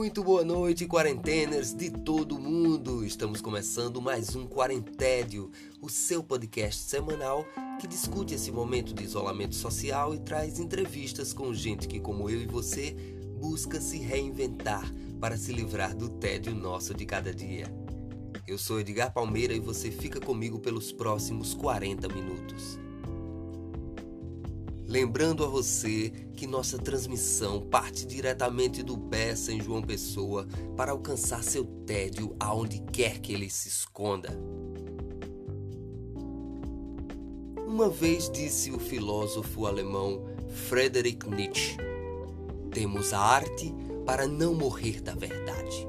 Muito boa noite, quarenteners de todo mundo! Estamos começando mais um Quarentédio, o seu podcast semanal que discute esse momento de isolamento social e traz entrevistas com gente que, como eu e você, busca se reinventar para se livrar do tédio nosso de cada dia. Eu sou Edgar Palmeira e você fica comigo pelos próximos 40 minutos. Lembrando a você que nossa transmissão parte diretamente do Bessa em João Pessoa para alcançar seu tédio aonde quer que ele se esconda. Uma vez disse o filósofo alemão Friedrich Nietzsche: Temos a arte para não morrer da verdade.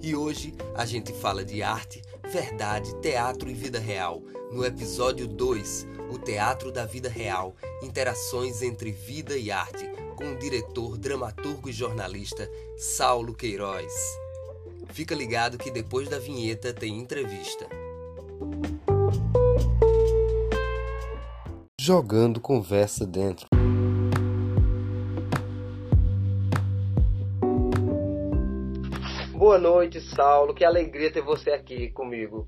E hoje a gente fala de arte, verdade, teatro e vida real, no episódio 2 o Teatro da Vida Real, interações entre vida e arte, com o diretor, dramaturgo e jornalista Saulo Queiroz. Fica ligado que depois da vinheta tem entrevista. Jogando conversa dentro. Boa noite, Saulo. Que alegria ter você aqui comigo.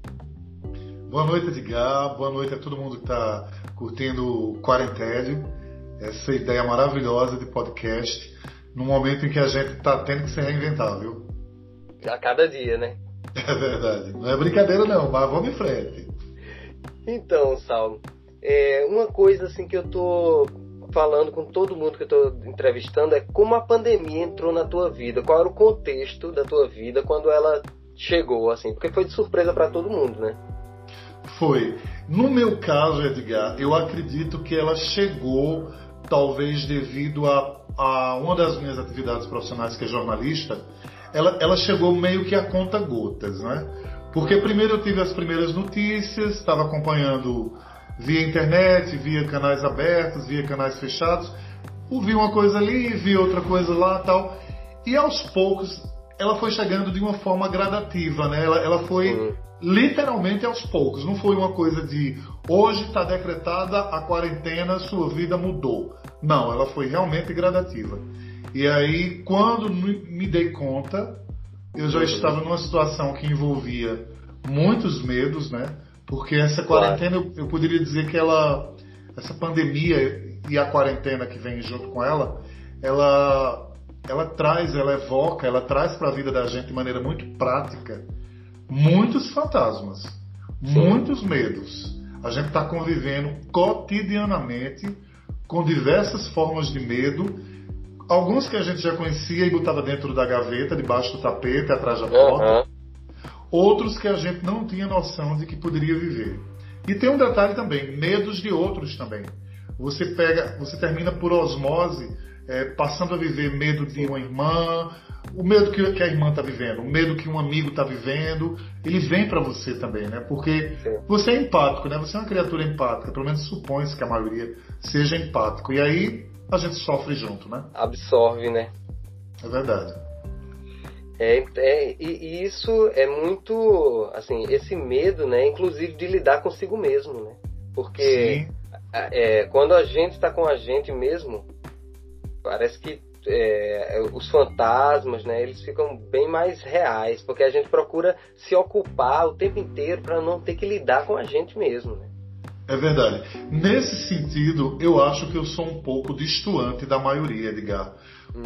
Boa noite, Edgar. Boa noite a todo mundo que está curtindo o Quarentédio, essa ideia maravilhosa de podcast, num momento em que a gente está tendo que se reinventar, viu? A cada dia, né? É verdade. Não é brincadeira não, mas vamos em frente. Então, Saulo, é, uma coisa assim que eu tô falando com todo mundo que eu tô entrevistando é como a pandemia entrou na tua vida, qual era o contexto da tua vida quando ela chegou, assim, porque foi de surpresa para todo mundo, né? Foi. No meu caso, Edgar, eu acredito que ela chegou, talvez devido a, a uma das minhas atividades profissionais, que é jornalista, ela, ela chegou meio que a conta gotas, né? Porque primeiro eu tive as primeiras notícias, estava acompanhando via internet, via canais abertos, via canais fechados, ouvi uma coisa ali, vi outra coisa lá tal. E aos poucos ela foi chegando de uma forma gradativa, né? Ela, ela foi uhum literalmente aos poucos. Não foi uma coisa de hoje está decretada a quarentena, sua vida mudou. Não, ela foi realmente gradativa. E aí, quando me dei conta, eu já uhum. estava numa situação que envolvia muitos medos, né? Porque essa quarentena, eu, eu poderia dizer que ela, essa pandemia e a quarentena que vem junto com ela, ela, ela traz, ela evoca, ela traz para a vida da gente de maneira muito prática muitos fantasmas, Sim. muitos medos. A gente está convivendo cotidianamente com diversas formas de medo, alguns que a gente já conhecia e botava dentro da gaveta, debaixo do tapete, atrás da porta, uhum. Outros que a gente não tinha noção de que poderia viver. E tem um detalhe também, medos de outros também. Você pega, você termina por osmose é, passando a viver medo de uma irmã, o medo que, que a irmã está vivendo, o medo que um amigo está vivendo, ele vem para você também, né? Porque você é empático, né? Você é uma criatura empática, pelo menos supõe-se que a maioria seja empático. E aí a gente sofre junto, né? Absorve, né? É verdade. É, é, e, isso é muito, assim, esse medo, né? Inclusive de lidar consigo mesmo, né? Porque é, quando a gente está com a gente mesmo, parece que é, os fantasmas, né, eles ficam bem mais reais, porque a gente procura se ocupar o tempo inteiro para não ter que lidar com a gente mesmo. Né? É verdade. Nesse sentido, eu acho que eu sou um pouco distoante da maioria, Edgar.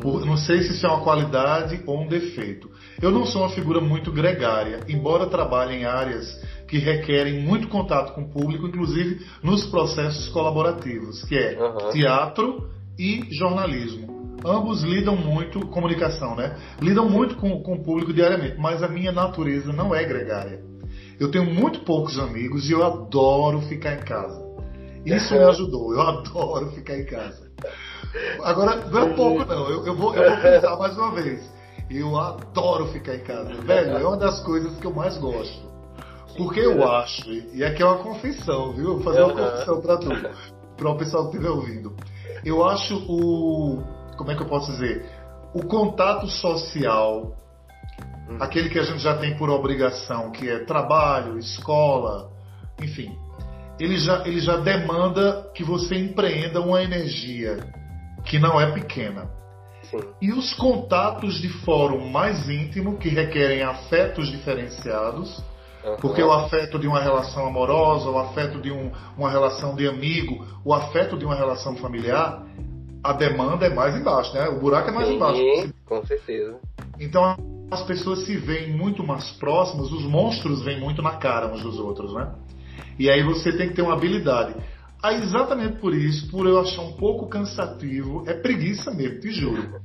Por, não sei se isso é uma qualidade ou um defeito. Eu não sou uma figura muito gregária, embora trabalhe em áreas que requerem muito contato com o público, inclusive nos processos colaborativos, que é uhum. teatro e jornalismo ambos lidam muito, comunicação, né? Lidam muito com, com o público diariamente, mas a minha natureza não é gregária. Eu tenho muito poucos amigos e eu adoro ficar em casa. Isso me ajudou, eu adoro ficar em casa. Agora, não é pouco não, eu, eu, vou, eu vou pensar mais uma vez. Eu adoro ficar em casa. Velho, é uma das coisas que eu mais gosto. Porque eu acho, e aqui é uma confissão, viu? Vou fazer uma confissão pra tu, para o pessoal que estiver ouvindo. Eu acho o, como é que eu posso dizer? O contato social, hum. aquele que a gente já tem por obrigação, que é trabalho, escola, enfim, ele já, ele já demanda que você empreenda uma energia que não é pequena. sim. E os contatos de fórum mais íntimo, que requerem afetos diferenciados, uhum. porque o afeto de uma relação amorosa, o afeto de um, uma relação de amigo, o afeto de uma relação familiar, a demanda é mais embaixo, né? O buraco é mais sim, embaixo. Com certeza. Então as pessoas se veem muito mais próximas, os monstros vêm muito na cara uns dos outros, né? E aí você tem que ter uma habilidade. Aí, exatamente por isso, por eu achar um pouco cansativo, é preguiça mesmo, te juro.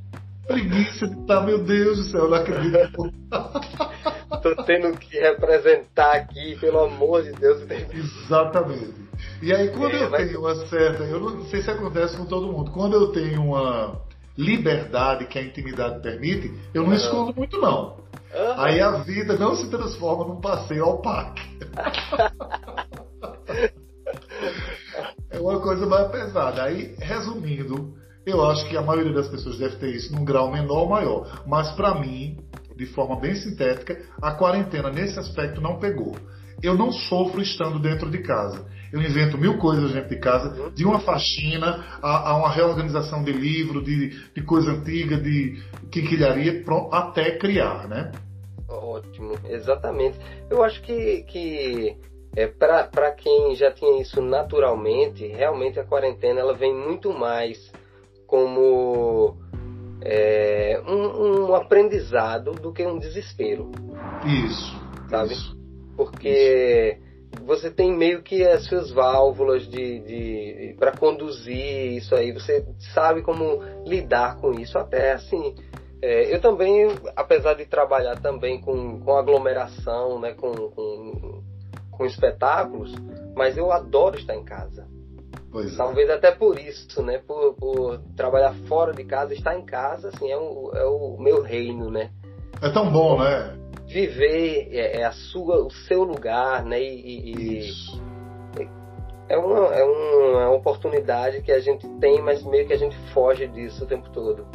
Preguiça de estar, tá, meu Deus do céu, eu não acredito. Tô tendo que representar aqui, pelo amor de Deus. Exatamente. E aí, quando é, eu mas... tenho uma certa. Eu não sei se acontece com todo mundo. Quando eu tenho uma liberdade que a intimidade permite, eu não uhum. escondo muito, não. Uhum. Aí a vida não se transforma num passeio ao parque. é uma coisa mais pesada. Aí, resumindo, eu acho que a maioria das pessoas deve ter isso num grau menor ou maior. Mas para mim, de forma bem sintética, a quarentena nesse aspecto não pegou. Eu não sofro estando dentro de casa. Eu invento mil coisas dentro de casa, de uma faxina a, a uma reorganização de livro, de, de coisa antiga, de quinquilharia, até criar, né? Ótimo, exatamente. Eu acho que, que é, para quem já tinha isso naturalmente, realmente a quarentena ela vem muito mais como é, um, um, aprendizado do que um desespero. Isso. Sabe? Isso, Porque isso. você tem meio que as suas válvulas de, de para conduzir isso aí. Você sabe como lidar com isso. Até assim, é, eu também, apesar de trabalhar também com, com aglomeração, né, com, com, com espetáculos, mas eu adoro estar em casa. Pois é. Talvez é. até por isso, né? Por, por, trabalhar fora de casa, estar em casa, assim, é o, é o meu reino, né? É tão bom, né? Viver é, é a sua, o seu lugar, né? E, e. É uma, é uma oportunidade que a gente tem, mas meio que a gente foge disso o tempo todo.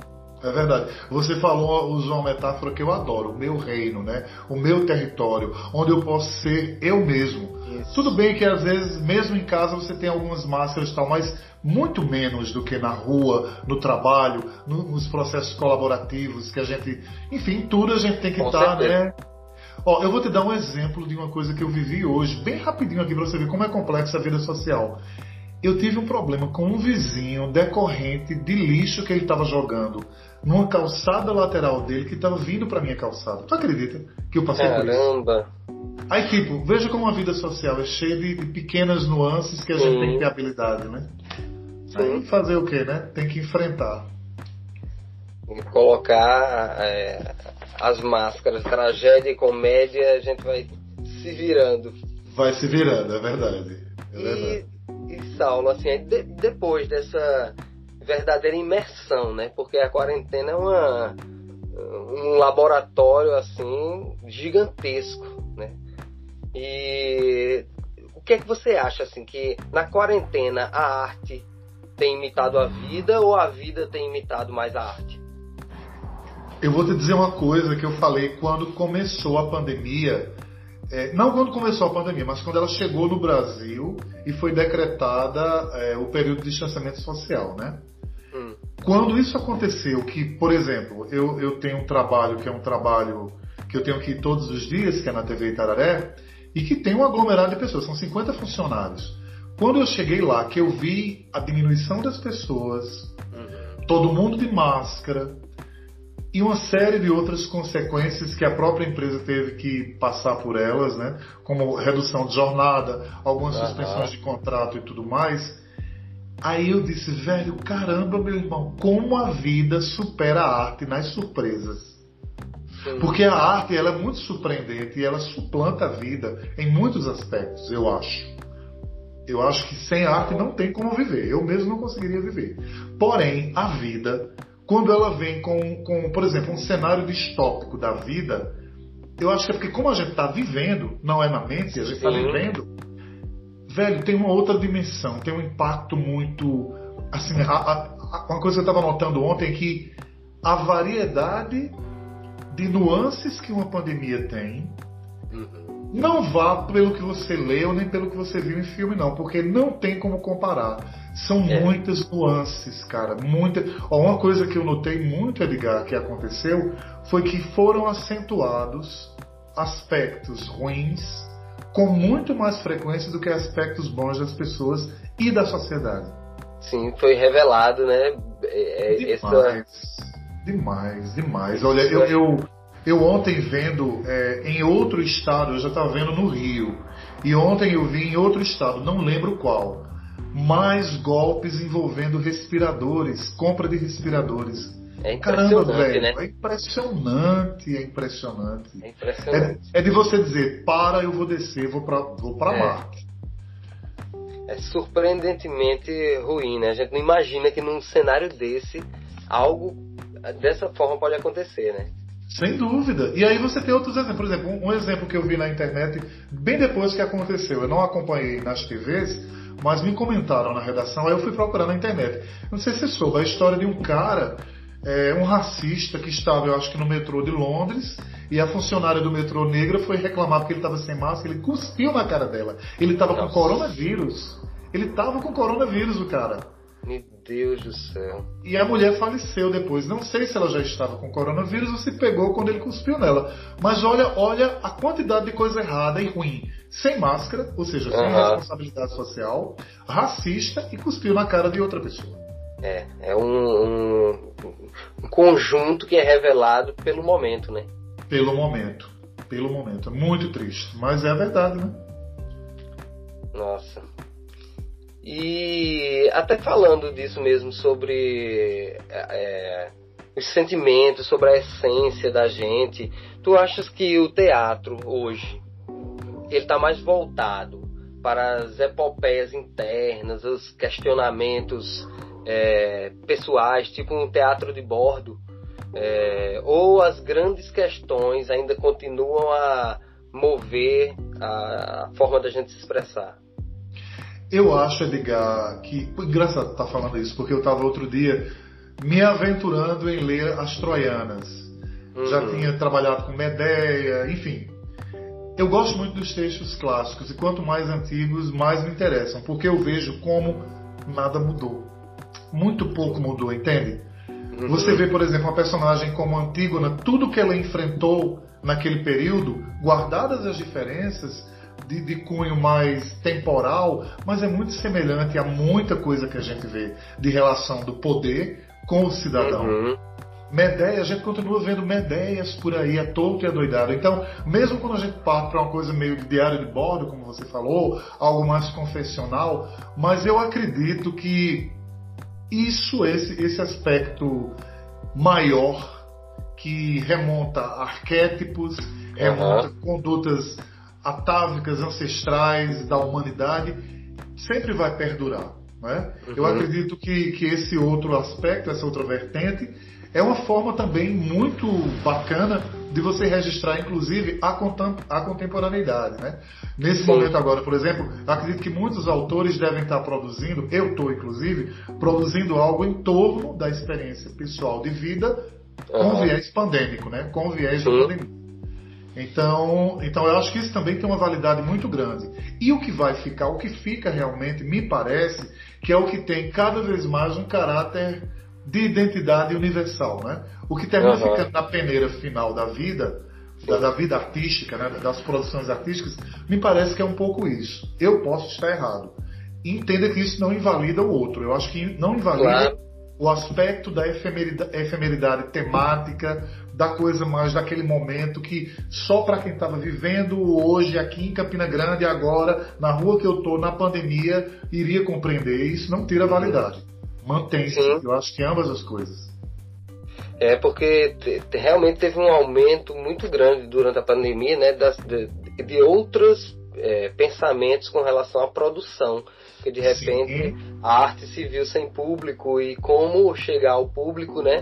É verdade. Você falou, usou uma metáfora que eu adoro, o meu reino, né? O meu território, onde eu posso ser eu mesmo. Isso. Tudo bem que às vezes, mesmo em casa, você tem algumas máscaras e tal, mas muito menos do que na rua, no trabalho, no, nos processos colaborativos, que a gente. Enfim, tudo a gente tem que estar, né? Ó, eu vou te dar um exemplo de uma coisa que eu vivi hoje, bem rapidinho aqui para você ver como é complexa a vida social. Eu tive um problema com um vizinho decorrente de lixo que ele estava jogando numa calçada lateral dele que estava vindo para minha calçada. Tu acredita que eu passei Caramba. por isso? Caramba! Aí, tipo, veja como a vida social é cheia de, de pequenas nuances que a Sim. gente tem que ter habilidade, né? Sim. Aí fazer o quê, né? Tem que enfrentar. Colocar é, as máscaras, tragédia e comédia, a gente vai se virando. Vai se virando, é verdade. É verdade. E, e Saulo, assim, de, depois dessa verdadeira imersão, né? Porque a quarentena é uma, um laboratório assim gigantesco, né? E o que é que você acha assim que na quarentena a arte tem imitado a vida ou a vida tem imitado mais a arte? Eu vou te dizer uma coisa que eu falei quando começou a pandemia. É, não quando começou a pandemia, mas quando ela chegou no Brasil e foi decretada é, o período de distanciamento social, né? Quando isso aconteceu, que, por exemplo, eu, eu tenho um trabalho que é um trabalho que eu tenho que ir todos os dias, que é na TV Itararé, e que tem um aglomerado de pessoas, são 50 funcionários. Quando eu cheguei lá, que eu vi a diminuição das pessoas, uhum. todo mundo de máscara, e uma série de outras consequências que a própria empresa teve que passar por elas, né? como redução de jornada, algumas uhum. suspensões de contrato e tudo mais, Aí eu disse, velho, caramba, meu irmão, como a vida supera a arte nas surpresas. Sim. Porque a arte ela é muito surpreendente e ela suplanta a vida em muitos aspectos, eu acho. Eu acho que sem arte não tem como viver. Eu mesmo não conseguiria viver. Porém, a vida, quando ela vem com, com por exemplo, um cenário distópico da vida, eu acho que é porque como a gente está vivendo, não é na mente, a gente está vivendo, velho, tem uma outra dimensão, tem um impacto muito. Assim, a, a, uma coisa que eu estava notando ontem é que a variedade de nuances que uma pandemia tem uhum. não vá pelo que você leu nem pelo que você viu em filme, não, porque não tem como comparar. São é. muitas nuances, cara. Muita... Ó, uma coisa que eu notei muito, Edgar, que aconteceu foi que foram acentuados aspectos ruins com muito mais frequência do que aspectos bons das pessoas e da sociedade. Sim, foi revelado, né? É, é, demais, essa... demais, demais. Olha, eu, eu, eu ontem vendo é, em outro estado, eu já estava vendo no Rio, e ontem eu vi em outro estado, não lembro qual, mais golpes envolvendo respiradores, compra de respiradores. É impressionante, Caramba, velho, né? É impressionante, é impressionante. É impressionante. É, é, de você dizer, para, eu vou descer, vou para vou pra é. Marte. É surpreendentemente ruim, né? A gente não imagina que num cenário desse, algo dessa forma pode acontecer, né? Sem dúvida. E aí você tem outros exemplos. Por exemplo, um exemplo que eu vi na internet, bem depois que aconteceu, eu não acompanhei nas TVs, mas me comentaram na redação, aí eu fui procurar na internet. Não sei se você soube, a história de um cara é, um racista que estava, eu acho que no metrô de Londres, e a funcionária do metrô negra foi reclamar porque ele estava sem máscara, ele cuspiu na cara dela. Ele estava com coronavírus. Ele estava com coronavírus, o cara. Meu Deus do céu. E a mulher faleceu depois. Não sei se ela já estava com coronavírus ou se pegou quando ele cuspiu nela. Mas olha, olha a quantidade de coisa errada e ruim. Sem máscara, ou seja, sem uhum. responsabilidade social, racista e cuspiu na cara de outra pessoa. É, é um, um, um, conjunto que é revelado pelo momento, né? Pelo momento. Pelo momento. É muito triste. Mas é a verdade, né? Nossa. E até falando disso mesmo, sobre é, os sentimentos, sobre a essência da gente, tu achas que o teatro hoje ele está mais voltado para as epopeias internas, os questionamentos é, pessoais, tipo um teatro de bordo, é, ou as grandes questões ainda continuam a mover a forma da gente se expressar? Eu acho, Edgar, que. Engraçado estar tá falando isso, porque eu estava outro dia me aventurando em ler As Troianas. Uhum. Já tinha trabalhado com Medeia, enfim. Eu gosto muito dos textos clássicos e quanto mais antigos, mais me interessam, porque eu vejo como nada mudou muito pouco mudou, entende? Uhum. Você vê, por exemplo, uma personagem como Antígona, tudo que ela enfrentou naquele período, guardadas as diferenças de, de, cunho mais temporal, mas é muito semelhante a muita coisa que a gente vê de relação do poder com o cidadão. Uhum. Medeia, a gente continua vendo Medeias por aí, a torto e a doidado. Então, mesmo quando a gente parte para uma coisa meio de diário de bordo, como você falou, algo mais confessional, mas eu acredito que isso, esse, esse aspecto maior que remonta a arquétipos, uhum. remonta condutas atávicas, ancestrais da humanidade, sempre vai perdurar. Né? Uhum. Eu acredito que, que esse outro aspecto, essa outra vertente, é uma forma também muito bacana de você registrar, inclusive, a, a contemporaneidade. Né? Nesse Sim. momento agora, por exemplo, acredito que muitos autores devem estar produzindo, eu estou inclusive, produzindo algo em torno da experiência pessoal de vida com uhum. viés pandêmico, né? com viés da pandemia. Então, então eu acho que isso também tem uma validade muito grande. E o que vai ficar, o que fica realmente, me parece, que é o que tem cada vez mais um caráter de identidade universal, né? O que termina uhum. ficando na peneira final da vida, da, da, vida artística, né? das produções artísticas, me parece que é um pouco isso. Eu posso estar errado. entenda que isso não invalida o outro. Eu acho que não invalida claro. o aspecto da efemeridade, efemeridade temática, da coisa mais daquele momento que só para quem estava vivendo hoje aqui em Campina Grande, agora, na rua que eu estou, na pandemia, iria compreender. Isso não tira validade mantém-se. Eu acho que ambas as coisas. É porque te, realmente teve um aumento muito grande durante a pandemia, né, das, de, de outros é, pensamentos com relação à produção, que de repente Sim. a arte se viu sem público e como chegar ao público, né?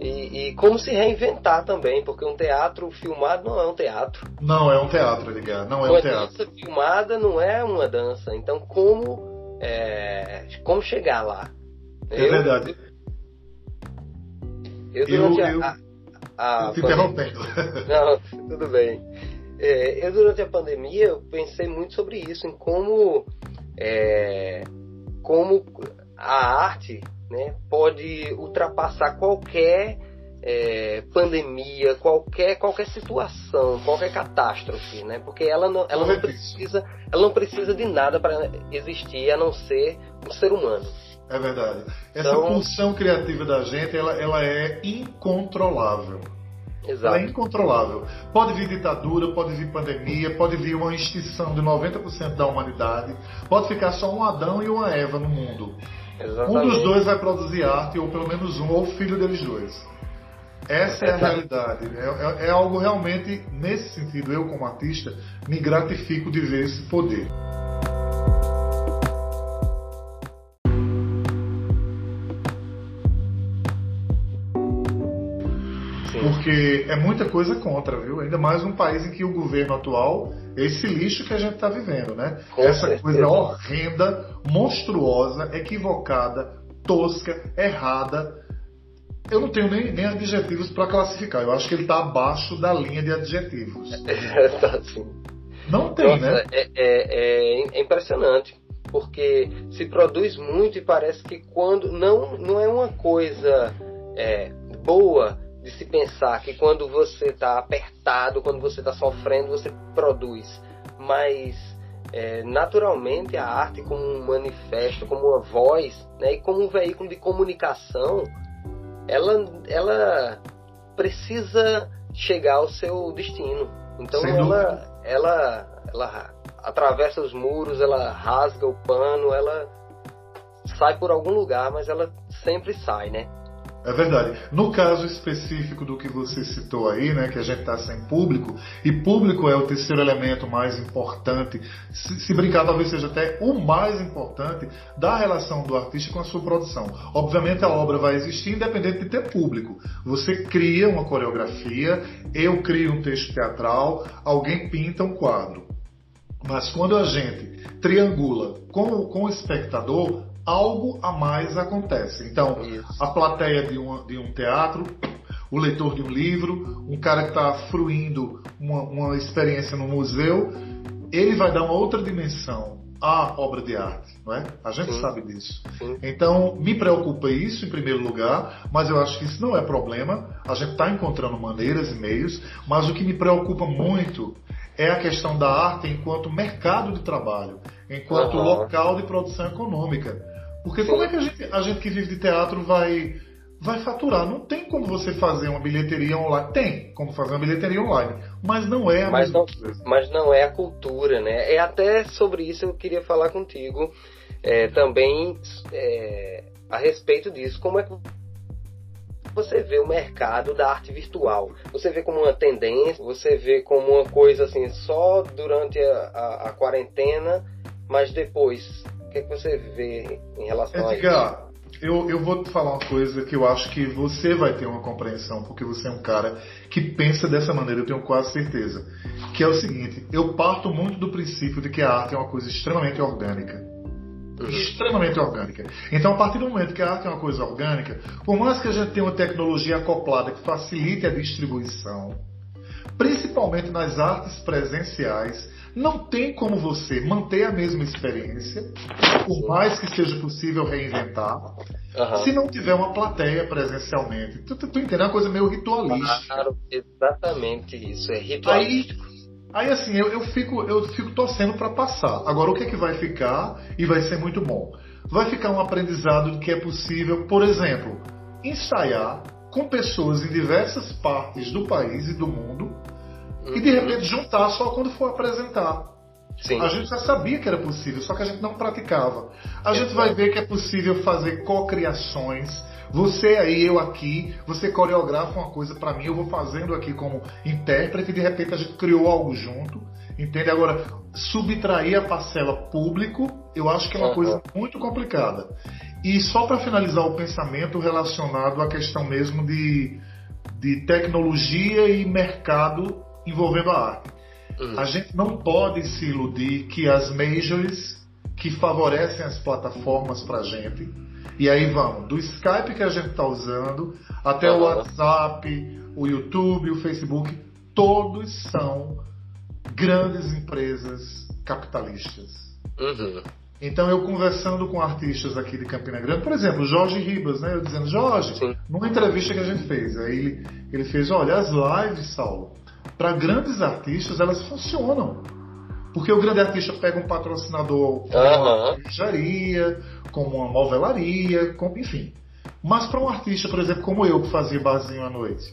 E, e, como se reinventar também, porque um teatro filmado não é um teatro. Não é um teatro, ligar. Não é uma um teatro. dança filmada não é uma dança. Então como é, como chegar lá? É eu, verdade. Eu, durante eu, a, a, a te interrompendo. Não, tudo bem. É, eu durante a pandemia eu pensei muito sobre isso, em como, é, como a arte né, pode ultrapassar qualquer é, pandemia, qualquer, qualquer situação, qualquer catástrofe, né? Porque ela não, ela não precisa, ela não precisa de nada para existir a não ser um ser humano. É verdade. Essa então, pulsão criativa da gente, ela, ela é incontrolável. Exato. Ela é incontrolável. Pode vir ditadura, pode vir pandemia, pode vir uma extinção de 90% da humanidade, pode ficar só um Adão e uma Eva no mundo. Exatamente. Um dos dois vai produzir arte, ou pelo menos um, ou o filho deles dois. Essa é a realidade. É, é, é, algo realmente, nesse sentido, eu como artista, me gratifico de ver esse poder. Porque é muita coisa contra, viu? Ainda mais num país em que o governo atual é esse lixo que a gente está vivendo, né? Com Essa certeza. coisa horrenda, monstruosa, equivocada, tosca, errada, eu não tenho nem, nem adjetivos para classificar. Eu acho que ele está abaixo da linha de adjetivos. tá sim. Não tem, Nossa, né? É, é, é, impressionante. Porque se produz muito e parece que quando. Não, não é uma coisa é, boa de se pensar que quando você está apertado, quando você está sofrendo, você produz. Mas é, naturalmente a arte como um manifesto, como uma voz, né, e como um veículo de comunicação, ela, ela precisa chegar ao seu destino. Então ela, ela, ela atravessa os muros, ela rasga o pano, ela sai por algum lugar, mas ela sempre sai, né? É verdade. No caso específico do que você citou aí, né, que a gente está sem público, e público é o terceiro elemento mais importante, se, se, brincar, talvez seja até o mais importante da relação do artista com a sua produção. Obviamente a obra vai existir independente de ter público. Você cria uma coreografia, eu crio um texto teatral, alguém pinta um quadro. Mas quando a gente triangula com, com o espectador, algo a mais acontece. Então, Isso. a plateia de um, de um teatro, o leitor de um livro, um cara que está fruindo uma, uma experiência no museu, ele vai dar uma outra dimensão à obra de arte, não é? A gente Sim. sabe disso. Sim. Então, me preocupa isso em primeiro lugar, mas eu acho que isso não é problema. A gente está encontrando maneiras e meios, mas o que me preocupa muito é a questão da arte enquanto mercado de trabalho, enquanto uhum. local de produção econômica. Porque como é que a gente, a gente que vive de teatro vai, vai faturar? Não tem como você fazer uma bilheteria online. Tem como fazer uma bilheteria online, mas não é a mas mesma não, coisa. Mas não é a cultura, né? É até sobre isso eu queria falar contigo é, também é, a respeito disso. Como é que você vê o mercado da arte virtual? Você vê como uma tendência? Você vê como uma coisa assim só durante a, a, a quarentena, mas depois que, é que você vê em relação Edgar, a isso? Eu, eu vou te falar uma coisa que eu acho que você vai ter uma compreensão, porque você é um cara que pensa dessa maneira, eu tenho quase certeza. Que é o seguinte: eu parto muito do princípio de que a arte é uma coisa extremamente orgânica. Uhum. Extremamente orgânica. Então, a partir do momento que a arte é uma coisa orgânica, por mais que a gente tenha uma tecnologia acoplada que facilite a distribuição, principalmente nas artes presenciais, não tem como você manter a mesma experiência, por mais que seja possível reinventar, uhum. se não tiver uma plateia presencialmente. Tu, tu, tu entende? É uma coisa meio ritualística. Claro, exatamente isso. É ritualístico. Aí, Aí assim, eu, eu, fico, eu fico torcendo para passar. Agora, o que é que vai ficar e vai ser muito bom? Vai ficar um aprendizado de que é possível, por exemplo, ensaiar com pessoas em diversas partes do país e do mundo e de repente juntar só quando for apresentar. Sim. A gente já sabia que era possível, só que a gente não praticava. A gente vai ver que é possível fazer cocriações. Você aí, eu aqui, você coreografa uma coisa para mim, eu vou fazendo aqui como intérprete e de repente a gente criou algo junto. Entende? Agora, subtrair a parcela público, eu acho que é uma uhum. coisa muito complicada. E só para finalizar o pensamento relacionado à questão mesmo de, de tecnologia e mercado envolvendo a arte. Uhum. A gente não pode se iludir que as majors que favorecem as plataformas para a gente, e aí vamos, do Skype que a gente está usando, até uhum. o WhatsApp, o YouTube, o Facebook, todos são grandes empresas capitalistas. Uhum. Então eu conversando com artistas aqui de Campina Grande, por exemplo, Jorge Ribas, né? Eu dizendo, Jorge, Sim. numa entrevista que a gente fez, aí ele, ele fez, olha, as lives, Saulo, para grandes artistas, elas funcionam. Porque o grande artista pega um patrocinador como uma cervejaria, como uma novelaria, como, enfim. Mas para um artista, por exemplo, como eu, que fazia barzinho à noite,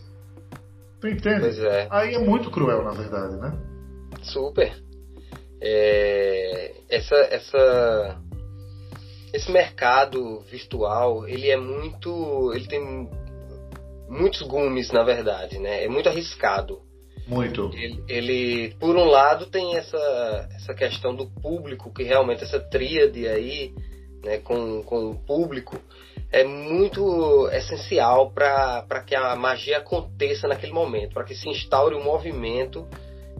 tu entende? É. Aí é muito cruel, na verdade, né? Super. É, essa, essa, esse mercado virtual, ele é muito, ele tem muitos gumes, na verdade, né? É muito arriscado. Muito. Ele, ele, por um lado, tem essa, essa questão do público, que realmente essa tríade aí, né, com, com o público, é muito essencial para que a magia aconteça naquele momento, para que se instaure um movimento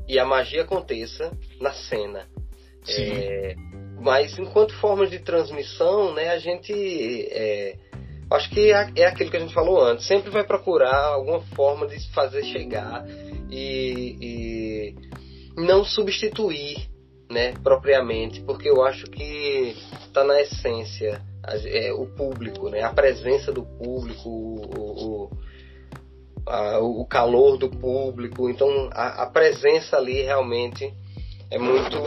e a magia aconteça na cena. É, mas enquanto forma de transmissão, né, a gente é, acho que é, é aquilo que a gente falou antes, sempre vai procurar alguma forma de fazer chegar e, e não substituir, né, propriamente, porque eu acho que está na essência é, o público, né, a presença do público, o, o, a, o calor do público, então a, a presença ali realmente é muito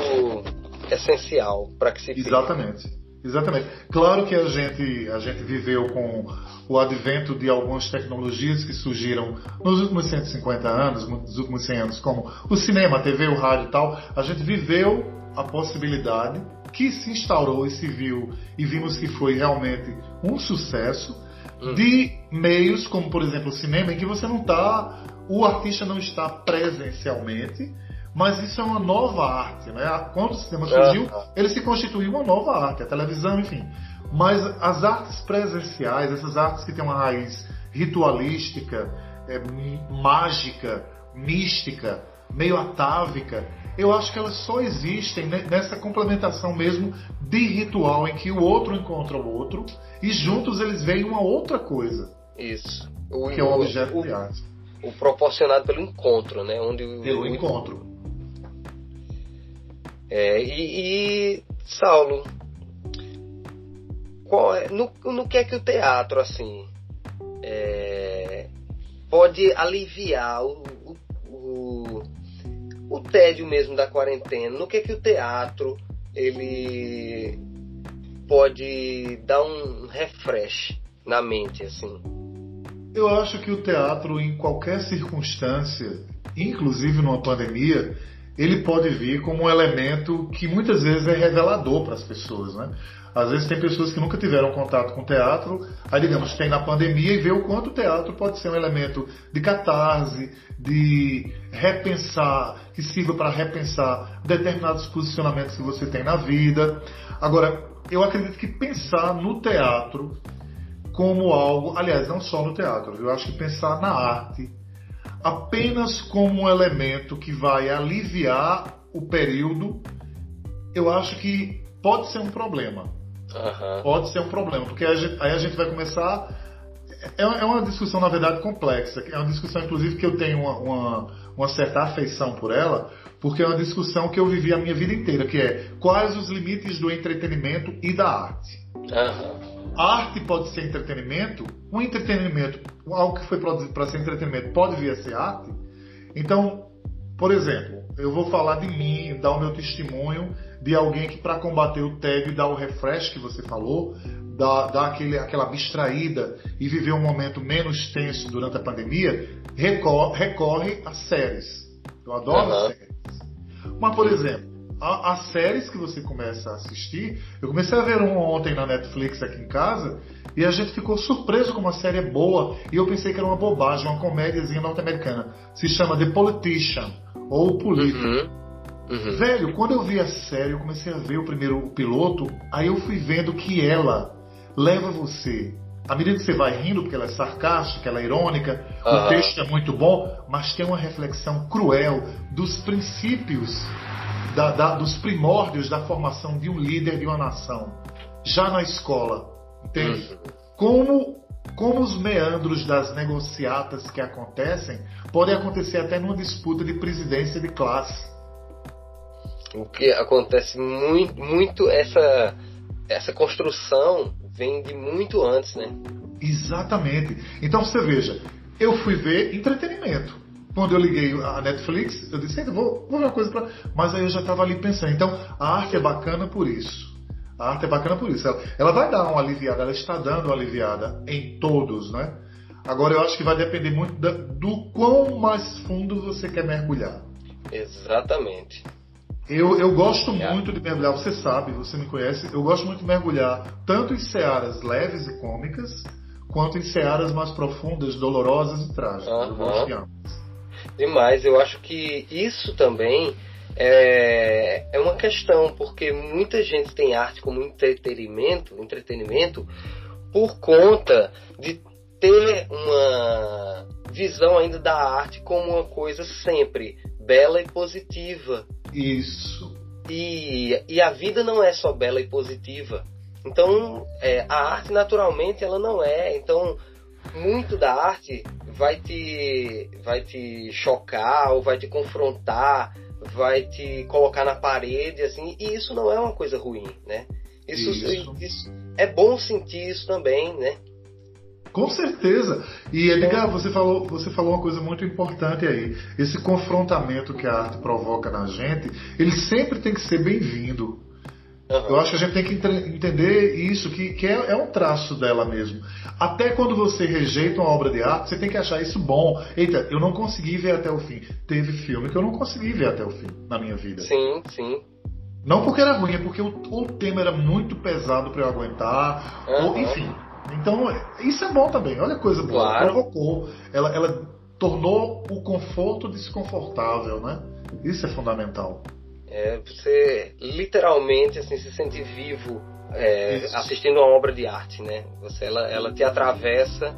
essencial para que se Exatamente. Exatamente. Claro que a gente, a gente viveu com o advento de algumas tecnologias que surgiram nos últimos 150 anos, nos últimos 100 anos, como o cinema, a TV, o rádio e tal. A gente viveu a possibilidade que se instaurou e se viu e vimos que foi realmente um sucesso hum. de meios como, por exemplo, o cinema, em que você não está, o artista não está presencialmente, mas isso é uma nova arte, né? Quando o cinema surgiu, ele se constituiu uma nova arte, a televisão, enfim. Mas as artes presenciais, essas artes que têm uma raiz ritualística, é, mágica, mística, meio atávica, eu acho que elas só existem nessa complementação mesmo de ritual em que o outro encontra o outro e juntos eles veem uma outra coisa. Isso. O, que é um objeto o, de arte. O proporcionado pelo encontro, né? Onde pelo o, encontro. É, e, e, Saulo, qual é, no, no que é que o teatro assim é, pode aliviar o, o, o, tédio mesmo da quarentena? No que é que o teatro ele pode dar um refresh na mente assim? Eu acho que o teatro em qualquer circunstância, inclusive numa pandemia, ele pode vir como um elemento que muitas vezes é revelador para as pessoas, né? Às vezes tem pessoas que nunca tiveram contato com teatro, aí digamos, tem na pandemia e vê o quanto o teatro pode ser um elemento de catarse, de repensar, que sirva para repensar determinados posicionamentos que você tem na vida. Agora, eu acredito que pensar no teatro como algo, aliás, não só no teatro, eu acho que pensar na arte apenas como um elemento que vai aliviar o período, eu acho que pode ser um problema. Uhum. Pode ser um problema, porque aí a gente vai começar. É, é uma discussão, na verdade, complexa. É uma discussão, inclusive, que eu tenho uma, uma, uma certa afeição por ela, porque é uma discussão que eu vivi a minha vida inteira, que é quais os limites do entretenimento e da arte. Uhum. A arte pode ser entretenimento, um entretenimento, algo que foi produzido para ser entretenimento, pode vir a ser arte. Então, por exemplo, eu vou falar de mim, dar o meu testemunho de alguém que, para combater o tédio, dá o refresh que você falou, dá, dá aquele, aquela abstraída e viver um momento menos tenso durante a pandemia, recorre, recorre a séries. Eu adoro uhum. séries. Mas, por exemplo, as séries que você começa a assistir. Eu comecei a ver uma ontem na Netflix aqui em casa e a gente ficou surpreso como a série é boa e eu pensei que era uma bobagem, uma comédiazinha norte-americana. Se chama The Politician ou Político. Uhum. Uhum. Velho, quando eu vi a série, eu comecei a ver o primeiro o piloto, aí eu fui vendo que ela leva você à medida que você vai rindo, porque ela é sarcástica, ela é irônica, uhum. o texto é muito bom, mas tem uma reflexão cruel dos princípios da, da, dos primórdios da formação de um líder de uma nação, já na escola. Entende? Uhum. Como, como os meandros das negociatas que acontecem podem acontecer até numa disputa de presidência de classe. O que acontece muito, muito essa essa construção vem de muito antes, né? Exatamente. Então você veja, eu fui ver entretenimento. Quando eu liguei a Netflix, eu disse, vou, vou ver uma coisa pra. Mas aí eu já estava ali pensando. Então, a arte é bacana por isso. A arte é bacana por isso. Ela, ela vai dar uma aliviada, ela está dando uma aliviada em todos, né? Agora eu acho que vai depender muito da, do quão mais fundo você quer mergulhar. Exatamente. Eu, eu gosto é. muito de mergulhar, você sabe, você me conhece, eu gosto muito de mergulhar tanto em searas leves e cômicas, quanto em searas mais profundas, dolorosas e trágicas. Uhum. Eu gosto de ambas. Demais, eu acho que isso também é, é uma questão, porque muita gente tem arte como entretenimento, entretenimento por conta de ter uma visão ainda da arte como uma coisa sempre bela e positiva. Isso. E, e a vida não é só bela e positiva. Então, é, a arte naturalmente ela não é. Então, muito da arte vai te vai te chocar ou vai te confrontar, vai te colocar na parede assim, e isso não é uma coisa ruim, né? Isso, isso. isso é bom sentir isso também, né? Com certeza. E Edgar, você falou, você falou uma coisa muito importante aí. Esse confrontamento que a arte provoca na gente, ele sempre tem que ser bem-vindo. Uhum. Eu acho que a gente tem que entender isso, que, que é, é, um traço dela mesmo. Até quando você rejeita uma obra de arte, você tem que achar isso bom. Eita, eu não consegui ver até o fim. Teve filme que eu não consegui ver até o fim na minha vida. Sim, sim. Não porque era ruim, é porque o, o tema era muito pesado para eu aguentar. Uhum. Ou, enfim, então, isso é bom também. Olha a coisa boa. Claro. Ela provocou. Ela, ela tornou o conforto desconfortável, né? Isso é fundamental. É, você literalmente assim, se sente vivo é, assistindo uma obra de arte, né? Você, ela, ela te atravessa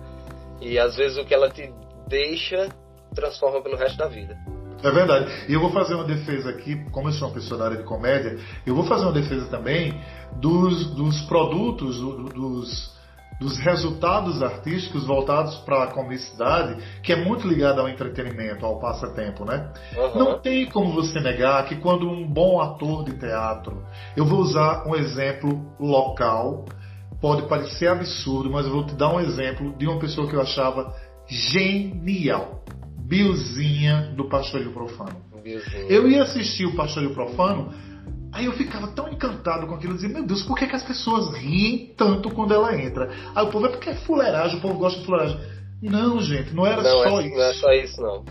e às vezes o que ela te deixa transforma pelo resto da vida. É verdade. E eu vou fazer uma defesa aqui, como eu sou uma pessoa da área de comédia, eu vou fazer uma defesa também dos, dos produtos, dos, dos resultados artísticos voltados para a comicidade, que é muito ligado ao entretenimento, ao passatempo, né? Uhum. Não tem como você negar que quando um bom ator de teatro, eu vou usar um exemplo local, pode parecer absurdo, mas eu vou te dar um exemplo de uma pessoa que eu achava genial. Biozinha do Pastoreio Profano. Biozinha. Eu ia assistir o Pastoreio Profano Aí eu ficava tão encantado com aquilo, dizia, meu Deus, por que, que as pessoas riem tanto quando ela entra? Aí o povo é porque é fuleiragem, o povo gosta de fuleiragem. Não, gente, não era não, só é, isso. Não é só isso, não.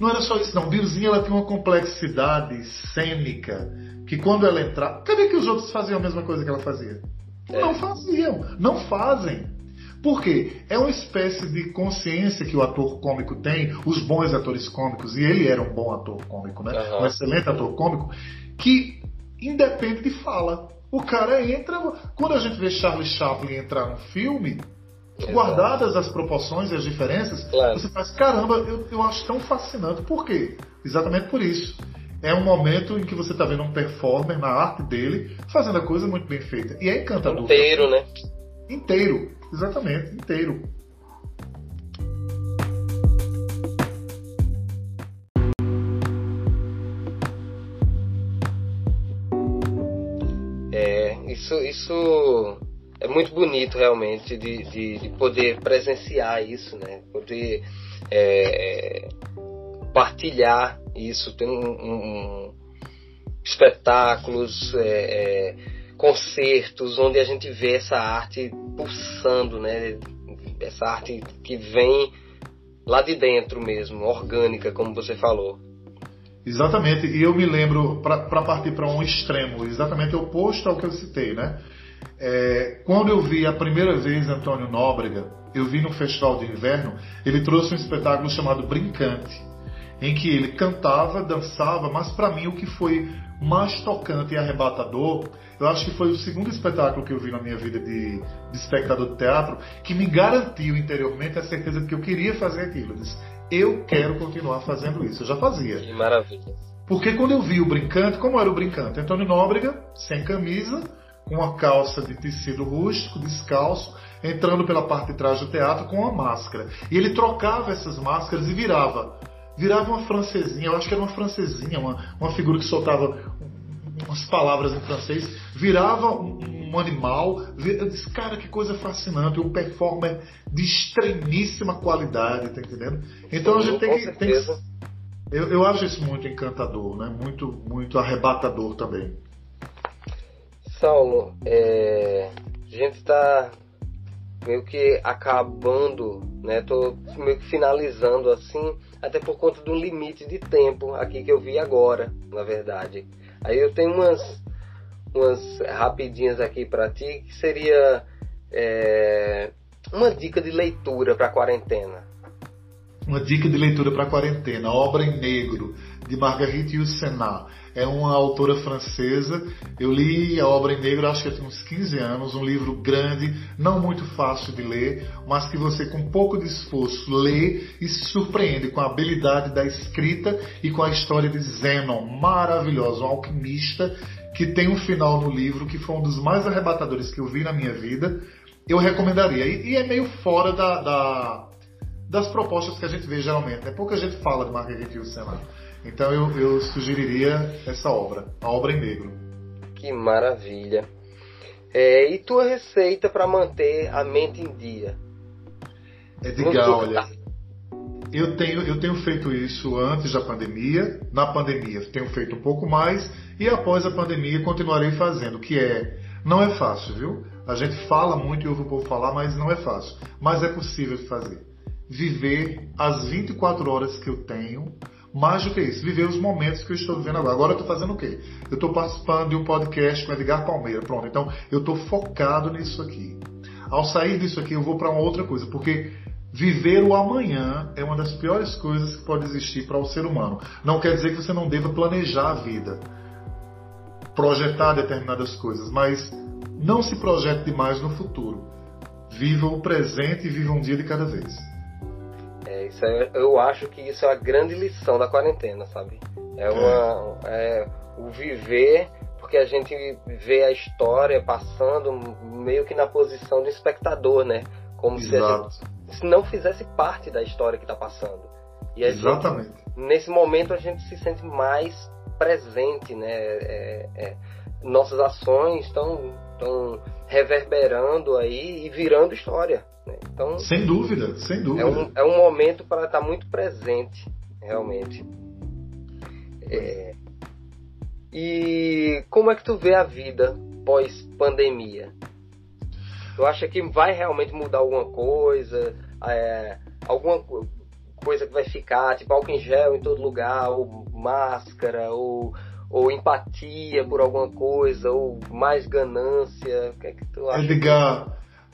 Não era só isso, não. Billzinha ela tem uma complexidade cênica que quando ela entrar. Cadê que os outros faziam a mesma coisa que ela fazia? É. Não faziam, não fazem. Por quê? É uma espécie de consciência que o ator cômico tem, os bons atores cômicos, e ele era um bom ator cômico, né? Uhum. Um excelente ator cômico, que independe de fala. O cara entra. Quando a gente vê Charlie Chaplin entrar no filme, Exato. guardadas as proporções e as diferenças, claro. você faz, caramba, eu, eu acho tão fascinante. Por quê? Exatamente por isso. É um momento em que você está vendo um performer na arte dele fazendo a coisa muito bem feita. E é encantador. Inteiro, né? Inteiro, exatamente, inteiro. Isso, é muito bonito realmente de, de, de poder presenciar isso, né? Poder é, partilhar isso, ter um, um, espetáculos, é, é, concertos, onde a gente vê essa arte pulsando, né? Essa arte que vem lá de dentro mesmo, orgânica, como você falou. Exatamente, e eu me lembro, para partir para um extremo, exatamente oposto ao que eu citei, né? É, quando eu vi a primeira vez Antônio Nóbrega, eu vi no Festival de Inverno, ele trouxe um espetáculo chamado Brincante, em que ele cantava, dançava, mas para mim o que foi mais tocante e arrebatador, eu acho que foi o segundo espetáculo que eu vi na minha vida de, de espectador de teatro, que me garantiu interiormente a certeza de que eu queria fazer aquilo. Eu disse, eu quero continuar fazendo isso. Eu já fazia. Que maravilha. Porque quando eu vi o brincante, como era o brincante? Antônio Nóbrega, sem camisa, com uma calça de tecido rústico, descalço, entrando pela parte de trás do teatro com uma máscara. E ele trocava essas máscaras e virava. Virava uma francesinha, eu acho que era uma francesinha, uma, uma figura que soltava umas palavras em francês, virava um, um animal. Eu disse, cara, que coisa fascinante, um performer de extremíssima qualidade, tá entendendo? Então a gente tem que, tem que. eu, eu acho isso muito encantador, né? Muito, muito arrebatador também. Saulo, é, a gente está meio que acabando, né? Tô meio que finalizando assim, até por conta do limite de tempo aqui que eu vi agora, na verdade. Aí eu tenho umas umas rapidinhas aqui para ti que seria é, uma dica de leitura para quarentena. Uma dica de leitura para quarentena, obra em negro de Marguerite Yourcenar é uma autora francesa. Eu li a obra em negro, acho que tem uns 15 anos, um livro grande, não muito fácil de ler, mas que você com pouco de esforço lê e se surpreende com a habilidade da escrita e com a história de Zenon, maravilhoso, um alquimista que tem um final no livro que foi um dos mais arrebatadores que eu vi na minha vida. Eu recomendaria. E, e é meio fora da, da, das propostas que a gente vê geralmente. Né? Pouca gente fala de Marguerite Yourcenar. Então eu, eu sugeriria essa obra, a obra em negro. Que maravilha. É, e tua receita para manter a mente em dia? Edgar, olha, eu tenho, eu tenho feito isso antes da pandemia, na pandemia tenho feito um pouco mais e após a pandemia continuarei fazendo, que é, não é fácil, viu? A gente fala muito e ouve o povo falar, mas não é fácil. Mas é possível de fazer. Viver as 24 horas que eu tenho mais do que isso, viver os momentos que eu estou vivendo agora. Agora eu estou fazendo o quê? Eu estou participando de um podcast com Edgar Palmeira. Pronto, então eu estou focado nisso aqui. Ao sair disso aqui, eu vou para uma outra coisa, porque viver o amanhã é uma das piores coisas que pode existir para o ser humano. Não quer dizer que você não deva planejar a vida, projetar determinadas coisas, mas não se projete demais no futuro. Viva o presente e viva um dia de cada vez. Isso é, eu acho que isso é a grande lição da quarentena, sabe? É uma é, o viver, porque a gente vê a história passando meio que na posição de espectador, né? Como Exato. se a gente se não fizesse parte da história que está passando. E Exatamente. Gente, nesse momento a gente se sente mais presente, né? É, é, nossas ações estão, estão reverberando aí e virando história. Né? Então, sem dúvida, sem dúvida. É um, é um momento para estar muito presente, realmente. É, e como é que tu vê a vida pós-pandemia? Tu acha que vai realmente mudar alguma coisa? É, alguma coisa que vai ficar, tipo álcool em gel em todo lugar, ou máscara, ou, ou empatia por alguma coisa, ou mais ganância? O que é que tu acha?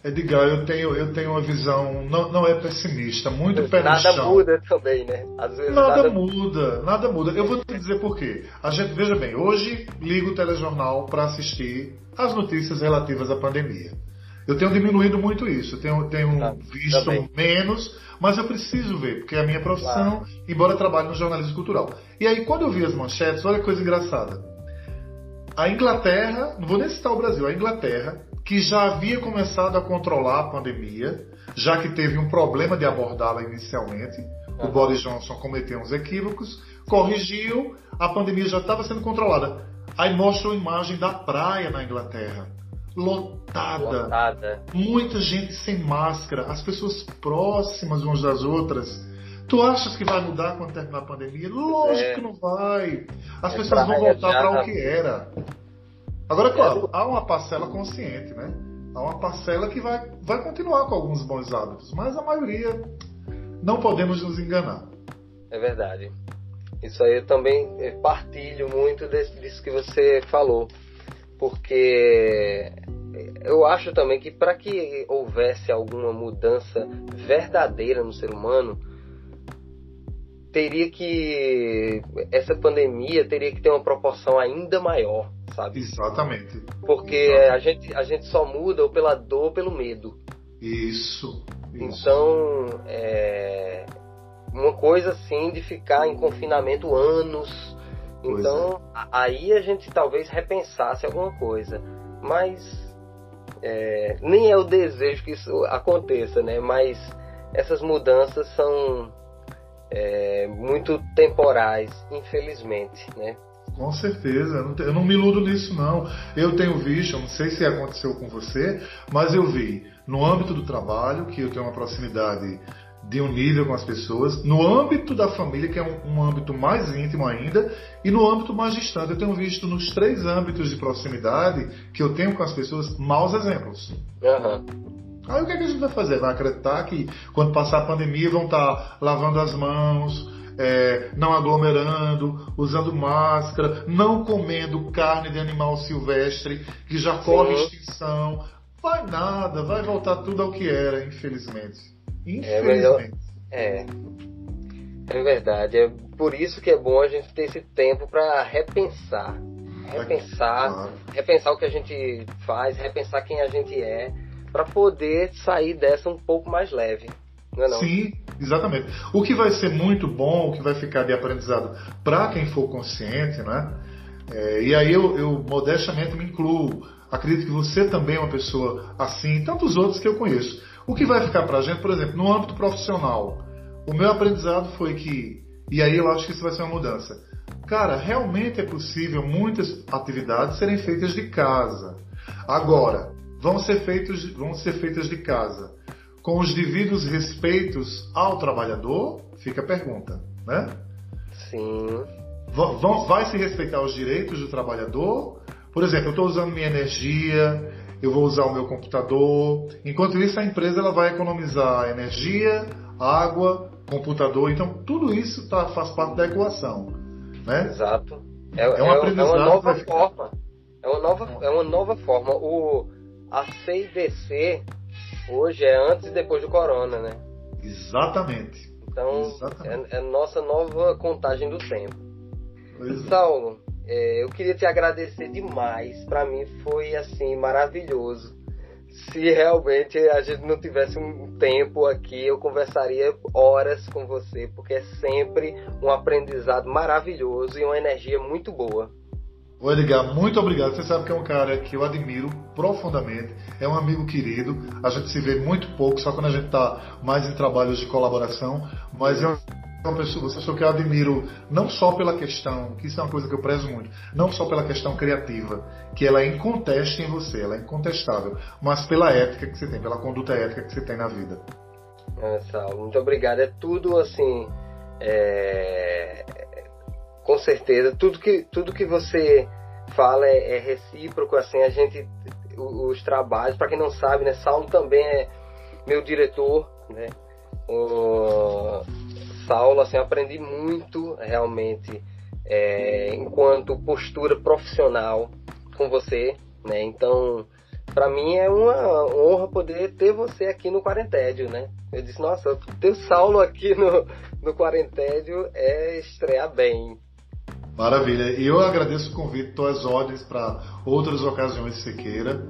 Edgar, eu tenho, eu tenho uma visão, não, não é pessimista, muito pé Nada muda também, né? Às vezes nada, nada, muda, nada muda. Eu vou te dizer por quê. A gente, veja bem, hoje ligo o telejornal para assistir as notícias relativas à pandemia. Eu tenho diminuído muito isso, eu tenho, tenho tá, visto também. menos, mas eu preciso ver, porque é a minha profissão, claro. embora eu trabalhe no jornalismo cultural. E aí, quando eu vi as manchetes, olha que coisa engraçada. A Inglaterra, não vou nem citar o Brasil, a Inglaterra que já havia começado a controlar a pandemia, já que teve um problema de abordá-la inicialmente. O Boris Johnson cometeu uns equívocos, corrigiu, a pandemia já estava sendo controlada. Aí mostra a imagem da praia na Inglaterra. Lotada. Lotada. Muita gente sem máscara, as pessoas próximas umas das outras. Tu achas que vai mudar quando terminar a pandemia? Lógico é. que não vai. As é pessoas vão voltar para o que era. Agora, claro, há uma parcela consciente, né? Há uma parcela que vai, vai continuar com alguns bons hábitos, mas a maioria não podemos nos enganar. É verdade. Isso aí eu também partilho muito desse, disso que você falou, porque eu acho também que para que houvesse alguma mudança verdadeira no ser humano, teria que essa pandemia teria que ter uma proporção ainda maior sabe? Exatamente. Porque Exatamente. A, gente, a gente só muda ou pela dor ou pelo medo. Isso. isso. Então, é, uma coisa assim de ficar em confinamento anos. Pois então, é. aí a gente talvez repensasse alguma coisa. Mas é, nem é o desejo que isso aconteça, né? Mas essas mudanças são é, muito temporais, infelizmente, né? Com certeza, eu não, eu não me iludo nisso não. Eu tenho visto, eu não sei se aconteceu com você, mas eu vi no âmbito do trabalho, que eu tenho uma proximidade de um nível com as pessoas, no âmbito da família, que é um, um, âmbito mais íntimo ainda, e no âmbito mais distante. Eu tenho visto nos três âmbitos de proximidade que eu tenho com as pessoas maus exemplos. Uhum. Aí o que, é que a gente vai fazer? Vai acreditar que quando passar a pandemia vão estar lavando as mãos, é, não aglomerando, usando máscara, não comendo carne de animal silvestre que já corre Sim. extinção. Vai nada, vai voltar tudo ao que era, infelizmente. Infelizmente. É, é verdade. É por isso que é bom a gente ter esse tempo para repensar. Repensar, repensar o que a gente faz, repensar quem a gente é, para poder sair dessa um pouco mais leve. Não é não? Sim, exatamente. O que vai ser muito bom, o que vai ficar de aprendizado para quem for consciente, né? É, e aí eu, eu modestamente me incluo. Acredito que você também é uma pessoa assim, e tantos outros que eu conheço. O que vai ficar para a gente, por exemplo, no âmbito profissional, o meu aprendizado foi que, e aí eu acho que isso vai ser uma mudança. Cara, realmente é possível muitas atividades serem feitas de casa. Agora, vão ser, feitos, vão ser feitas de casa com os devidos respeitos ao trabalhador? Fica a pergunta, né? Sim. Vão, vai se respeitar os direitos do trabalhador? Por exemplo, eu estou usando minha energia, eu vou usar o meu computador. Enquanto isso, a empresa ela vai economizar energia, água, computador. Então, tudo isso tá, faz parte da equação. Né? Exato. É, é, uma, é uma nova forma. É uma nova, é uma nova forma. O, a CIDC hoje é antes e depois do corona, né? Exatamente. Então, Exatamente. É, é nossa nova contagem do tempo. Pois é. Saulo, é, eu queria te agradecer demais. Para mim foi assim maravilhoso. Se realmente a gente não tivesse um tempo aqui, eu conversaria horas com você, porque é sempre um aprendizado maravilhoso e uma energia muito boa. Ô Edgar, muito obrigado. Você sabe que é um cara que eu admiro profundamente, é um amigo querido. A gente se vê muito pouco, só quando a gente está mais em trabalhos de colaboração, mas é uma pessoa, que eu admiro não só pela questão, que isso é uma coisa que eu prezo muito, não só pela questão criativa, que ela é inconteste em você, ela é incontestável, mas pela ética que você tem, pela conduta ética que você tem na vida. É, muito obrigado. É tudo assim. É com certeza. Tudo que, tudo que você fala é, é recíproco, assim, a gente, os, os trabalhos, para quem não sabe, né, Saulo também é meu diretor, né, o Saulo, assim, aprendi muito, realmente, é, enquanto postura profissional com você, né, então, para mim é uma honra poder ter você aqui no Quarentédio, né, eu disse, nossa, ter o Saulo aqui no, no Quarentédio é estrear bem, Maravilha. E eu agradeço o convite, às ordens para outras ocasiões se você queira.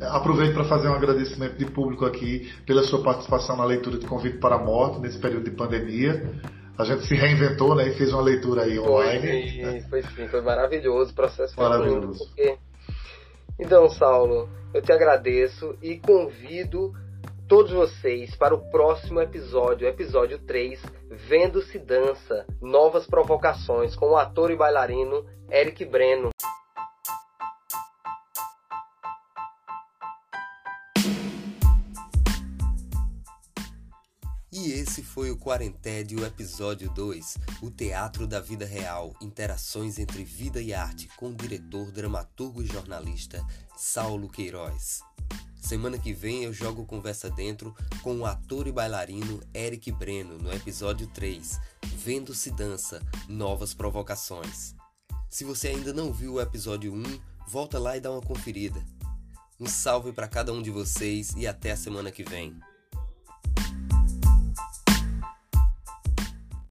Aproveito para fazer um agradecimento de público aqui pela sua participação na leitura de Convite para a Morte nesse período de pandemia. A gente se reinventou né, e fez uma leitura aí online. Foi sim, foi, sim, foi maravilhoso. O processo foi maravilhoso. Porque... Então, Saulo, eu te agradeço e convido todos vocês para o próximo episódio, episódio 3, Vendo Se Dança, Novas Provocações, com o ator e bailarino Eric Breno. E esse foi o Quarentédio Episódio 2, o Teatro da Vida Real, interações entre vida e arte, com o diretor, dramaturgo e jornalista Saulo Queiroz. Semana que vem eu jogo conversa dentro com o ator e bailarino Eric Breno no episódio 3, Vendo se dança, novas provocações. Se você ainda não viu o episódio 1, volta lá e dá uma conferida. Um salve para cada um de vocês e até a semana que vem.